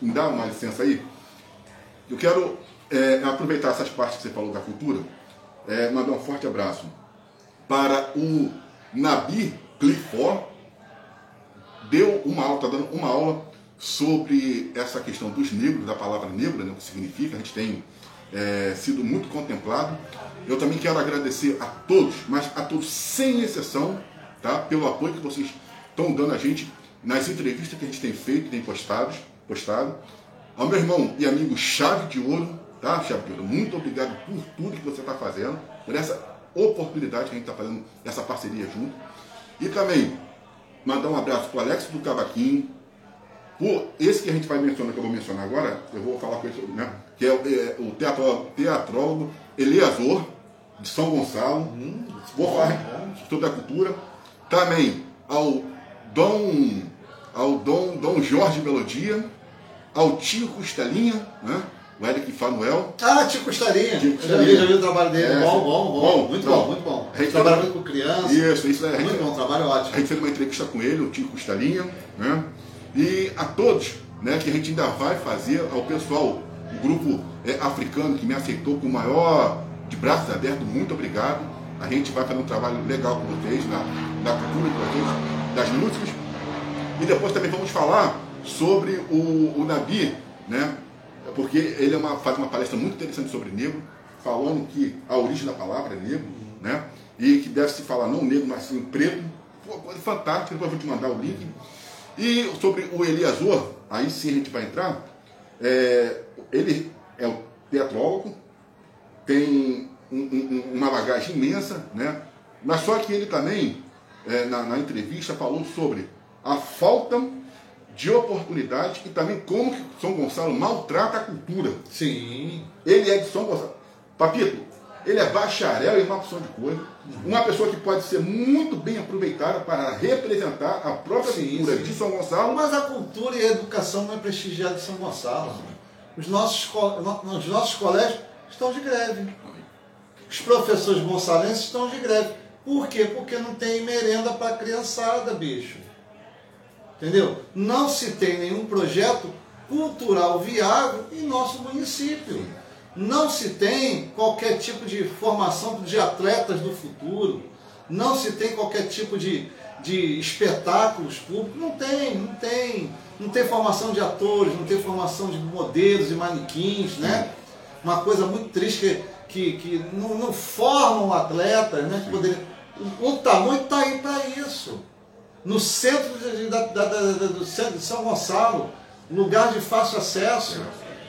me dá uma licença aí? Eu quero é, aproveitar essas partes que você falou da cultura, é, mandar um forte abraço para o Nabi Clifford, deu uma aula, está dando uma aula sobre essa questão dos negros, da palavra negra, né, o que significa, a gente tem é, sido muito contemplado. Eu também quero agradecer a todos, mas a todos sem exceção, tá, pelo apoio que vocês estão dando a gente nas entrevistas que a gente tem feito, tem postado, postado. Ao meu irmão e amigo Chave de Ouro, tá, Chave de Ouro, muito obrigado por tudo que você está fazendo, por essa oportunidade que a gente está fazendo essa parceria junto. E também mandar um abraço para o Alex do Cavaquinho, por esse que a gente vai mencionar, que eu vou mencionar agora, eu vou falar com ele, né? Que é, é o teatrólogo, teatrólogo Eliasor, de São Gonçalo. Hum, vou falar sobre a cultura. Também ao Dom, ao Dom, Dom Jorge Melodia, ao tio Costelinha, né? o Eric Fanuel. Ah, Tio Costelinha. Tio Costelinha. Já vi o trabalho dele. É, bom, bom, bom, bom. Muito bom, muito bom. A gente trabalha muito com criança. Isso, isso é. Muito bom, trabalho ótimo. A gente fez uma entrevista com ele, o tio Costelinha, né? E a todos, né, que a gente ainda vai fazer, ao pessoal, o grupo é, africano que me aceitou com o maior de braços abertos, muito obrigado. A gente vai fazer um trabalho legal com vocês, na, na cultura de vocês, das músicas. E depois também vamos falar sobre o, o Nabi, né? Porque ele é uma, faz uma palestra muito interessante sobre negro, falando que a origem da palavra é negro, né? E que deve se falar não negro, mas sim preto. Pô, coisa fantástica, depois eu vou te mandar o link. E sobre o Eliasor, aí sim a gente vai entrar. É, ele é o teatrólogo, tem um, um, uma bagagem imensa, né? Mas só que ele também, é, na, na, entrevista, falou sobre a falta de oportunidade e também como que São Gonçalo maltrata a cultura. Sim. Ele é de São Gonçalo. Papito, ele é bacharel em uma opção de coisa. Uma pessoa que pode ser muito bem aproveitada para representar a própria sim, cultura sim. de São Gonçalo. Mas a cultura e a educação não é prestigiada de São Gonçalo. Os nossos, os nossos colégios estão de greve. Os professores gonçalenses estão de greve. Por quê? Porque não tem merenda para a criançada, bicho. Entendeu? Não se tem nenhum projeto cultural viável em nosso município não se tem qualquer tipo de formação de atletas do futuro, não se tem qualquer tipo de, de espetáculos públicos, não tem, não tem, não tem formação de atores, não tem formação de modelos e manequins, né? Uma coisa muito triste que, que, que não, não formam atletas, né? O tamanho está aí para isso. No centro de, da, da, da, do centro de São Gonçalo, lugar de fácil acesso,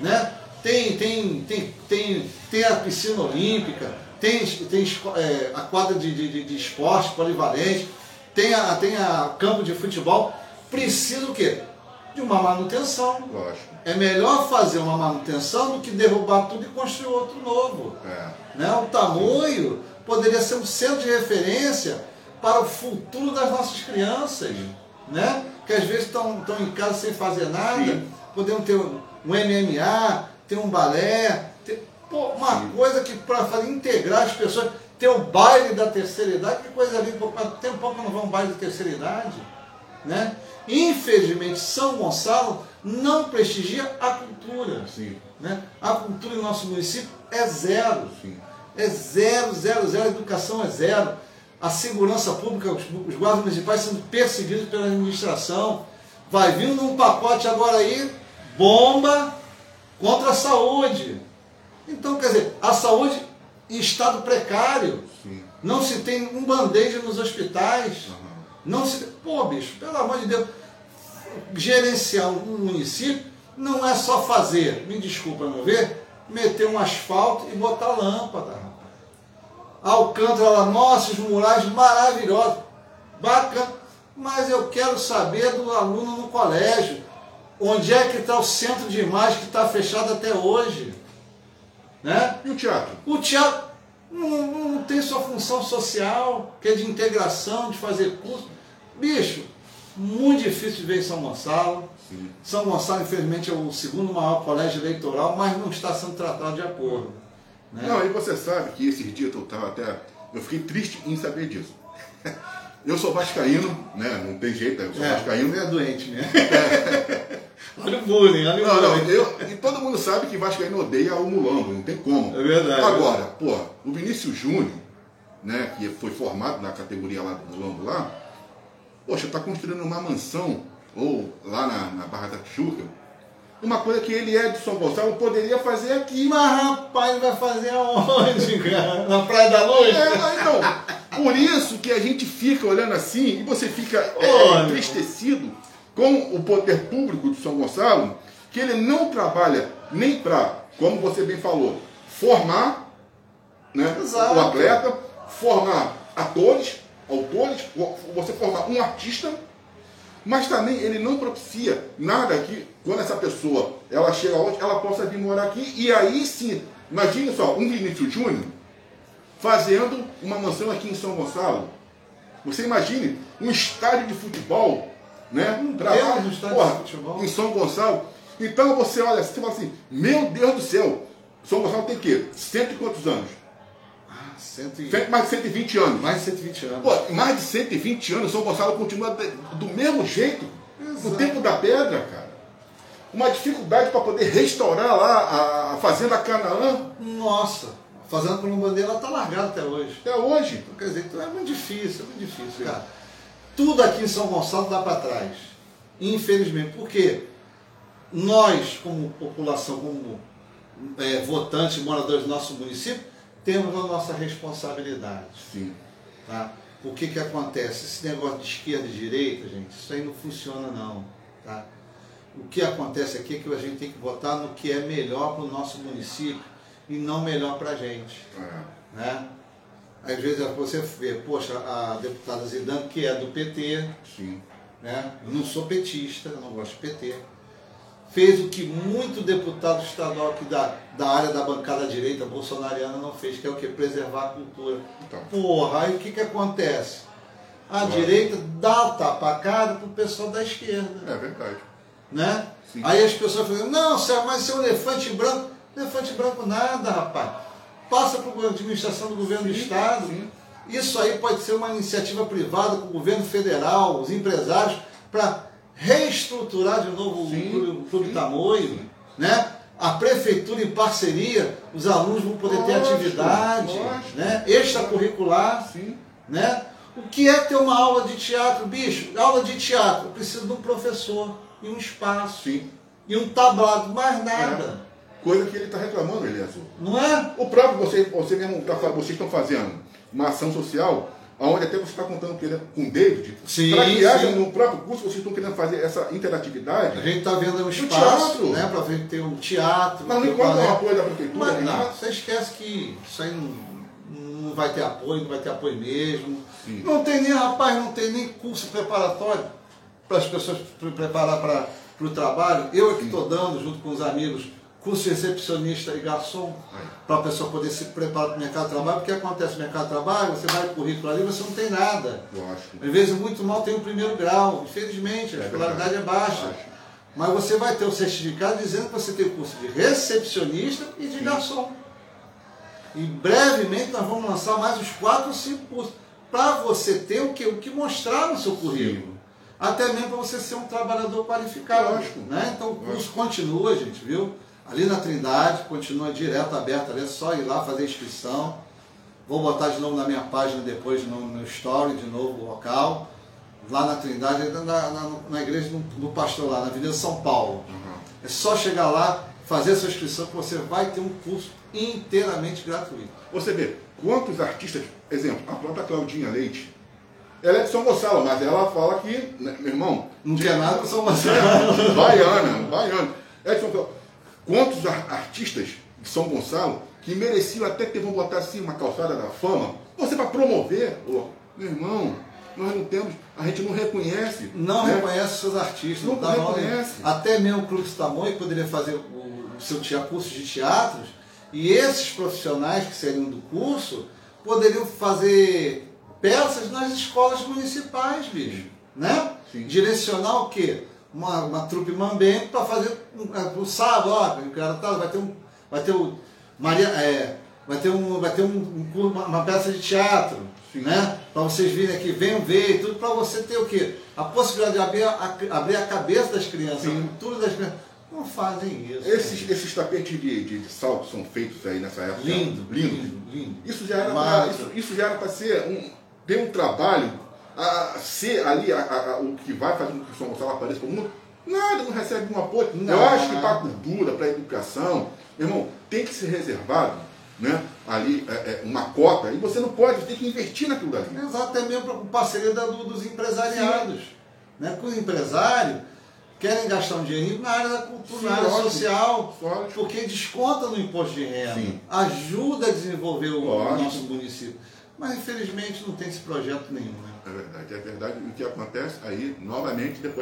né? tem, tem, tem, tem, tem a piscina olímpica, tem, tem é, a quadra de, de, de esporte polivalente, tem a, tem a campo de futebol. Precisa o quê? De uma manutenção. Lógico. É melhor fazer uma manutenção do que derrubar tudo e construir outro novo. É. Né? O tamanho poderia ser um centro de referência para o futuro das nossas crianças. Né? Que às vezes estão, em casa sem fazer nada, Sim. podemos ter um MMA, tem um balé, tem, pô, uma Sim. coisa que para integrar as pessoas, ter o baile da terceira idade, que coisa linda, tem um pouco que não vão um baile da terceira idade. Né? Infelizmente, São Gonçalo não prestigia a cultura. Sim. Né? A cultura em nosso município é zero. Sim. É zero, zero, zero. A educação é zero. A segurança pública, os, guardas municipais sendo perseguidos pela administração. Vai vir num pacote agora aí, bomba, contra a saúde. Então, quer dizer, a saúde em estado precário. Sim. Não se tem um band-aid nos hospitais. Uhum. Não se. Pô, bicho, pelo amor de Deus, gerenciar um município não é só fazer, me desculpa não ver, meter um asfalto e botar lâmpada. Alcântara lá, nossa, os murais maravilhosos, bacana, mas eu quero saber do aluno no colégio. Onde é que está o centro de imagem que está fechado até hoje? Né? E o teatro? O teatro não, não, tem sua função social, que é de integração, de fazer curso. Bicho, muito difícil de ver em São Gonçalo. Sim. São Gonçalo, infelizmente, é o segundo maior colégio eleitoral, mas não está sendo tratado de acordo. Né? Não, e você sabe que esses dias eu estava até. Eu fiquei triste em saber disso. Eu sou vascaíno, né? Não tem jeito, eu sou é, vascaíno. é doente, né? É. olha o bullying, olha o Não, não, bullying. eu, e todo mundo sabe que Vascaíno odeia o Mulambo, não tem como. É verdade. Agora, pô, o Vinícius Júnior, né, que foi formado na categoria lá do Mulambo lá, poxa, tá construindo uma mansão, ou lá na, na Barra da Tijuca, uma coisa que ele é de São Gonçalo, poderia fazer aqui. Mas rapaz, vai fazer aonde, cara? Na Praia da Luz? É, então, por isso que a gente fica olhando assim e você fica é, entristecido com o poder público de São Gonçalo, que ele não trabalha nem para, como você bem falou, formar né, Exato. o atleta, formar atores, autores, você formar um artista, mas também ele não propicia nada que quando essa pessoa ela chega hoje, ela possa vir morar aqui e aí sim, imagine só, um Vinícius Júnior fazendo uma mansão aqui em São Gonçalo. Você imagine um estádio de futebol, né? Trabalho, temos um estádio porra, de futebol. Em São Gonçalo. Então você olha, você fala assim, meu Deus do céu, São Gonçalo tem o quê? Cento e quantos anos? Cento e... Mais de 120 anos. Mais de 120 anos. Pô, mais de 120 anos, São Gonçalo continua do mesmo jeito, no Exato. tempo da pedra, cara. Uma dificuldade para poder restaurar lá a- a Fazenda Canaã Nossa, a Fazenda Colombo Bandeira está largada até hoje. até hoje. Então, quer dizer, então é muito difícil, é muito difícil, cara. Tudo aqui em São Gonçalo dá para trás. Infelizmente. Por quê? Nós, como população, como é, votantes, moradores do nosso município, temos a nossa responsabilidade. Sim. Tá? O que, que acontece? Esse negócio de esquerda e direita, gente, isso aí não funciona não. Tá? O que acontece aqui é que a gente tem que votar no que é melhor para o nosso município e não melhor para a gente. É. Né? Às vezes você vê, poxa, a deputada Zidane, que é do PT, Sim. né? eu não sou petista, eu não gosto de PT, fez o que muito deputado estadual aqui da, da área da bancada direita bolsonariana não fez, que é o que? Preservar a cultura. Então. Porra, aí o que, que acontece? A Claro. direita dá o tapa a cara pro pessoal da esquerda. É verdade. Né? Sim. Aí as pessoas falam, não, mas é um elefante branco. Elefante branco nada, rapaz. Passa para a administração do governo do Sim, Estado. sim. Isso aí pode ser uma iniciativa privada com o governo federal, os empresários, para reestruturar de novo o Sim, Clube, o Clube sim, Tamoio. sim. Né? A prefeitura em parceria, os alunos vão poder ter Lógico, atividade lógico. né? extracurricular. Né? O que é ter uma aula de teatro, bicho? Aula de teatro, eu preciso de um professor e um espaço Sim. e um tablado, mais nada. Coisa que ele está reclamando, Elias. Não é? O próprio, você, você mesmo tá, vocês estão fazendo uma ação social, onde até você está contando querendo, com o David, Sim, para que haja no próprio curso, vocês estão querendo fazer essa interatividade, A gente está vendo um espaço, teatro. né, para ver ter um teatro. mas não um conta o apoio da prefeitura, Mas nem não, você esquece que isso aí não, não vai ter apoio, não vai ter apoio mesmo. Sim. Não tem nem, rapaz, não tem nem curso preparatório para as pessoas preparar para o trabalho. Eu é que estou dando, junto com os amigos, curso de recepcionista e garçom, para a pessoa poder se preparar para o mercado de trabalho. Porque acontece no mercado de trabalho, você vai o currículo ali, você não tem nada. Lógico. Às vezes, muito mal tem o primeiro grau, infelizmente, a É escolaridade é baixa. Mas você vai ter o certificado dizendo que você tem o curso de recepcionista e de garçom. E brevemente nós vamos lançar mais uns 4 ou 5 cursos. Para você ter o que, o que mostrar no seu currículo. Até mesmo para você ser um trabalhador qualificado. Lógico. Né? Então o curso continua, gente, viu? Ali na Trindade, continua direto aberto ali, é só ir lá fazer inscrição. Vou botar de novo na minha página depois, no, no story, de novo o local. Lá na Trindade, na, na, na igreja do, pastor lá, na Avenida São Paulo. Uhum. É só chegar lá, fazer a sua inscrição, que você vai ter um curso inteiramente gratuito. Você vê quantos artistas, exemplo, a própria Claudinha Leite, ela é de São Gonçalo, mas ela fala que, né, meu irmão, Não quer nada com São Gonçalo. baiana, baiana. É de São Gonçalo. Quantos ar- artistas de São Gonçalo que mereciam até ter, vamos botar assim, uma calçada da fama, você para promover, ô, meu irmão, nós não temos, a gente não reconhece. Não né? reconhece seus artistas, Não não, dá nome. reconhece. Até mesmo o Clube Tamoio poderia fazer o, o seu curso de teatros e esses profissionais que seriam do curso poderiam fazer peças nas escolas municipais, bicho. Né? Sim. Direcionar o quê? Uma, uma trupe mambembe para fazer um, é, pro sábado, ó, o cara tá, vai ter um. Vai ter o. Maria, é, vai ter, um, vai ter um, um, uma, uma peça de teatro, Sim. né? Para vocês virem aqui, venham ver e tudo, para você ter o quê? A possibilidade de abrir a, abrir a cabeça das crianças, Sim. a cultura das crianças. Não fazem isso. Esses, esses tapetes de, de, de sal que são feitos aí nessa época. Lindo, Lindo. lindo, lindo. Isso já era pra, isso, isso já era para ser um, ter um trabalho a ser ali a- a- o que vai fazer com que o São Gonçalo apareça para o mundo. Nada, não recebe um apoio. Eu Nada. acho que para a cultura, para a educação, meu irmão, tem que ser reservado né, ali é, é, uma cota e você não pode, você tem que investir naquilo dali. Exato, até mesmo para o parceria do- dos empresariados. Né? Com o empresário, querem gastar um dinheirinho na área da cultura, Sim, na área lógico. social, Lógico. porque desconta no imposto de renda, Sim. ajuda a desenvolver o, o Lógico. nosso município. Mas infelizmente não tem esse projeto nenhum. Né? É verdade, é verdade. O que acontece aí, novamente, depois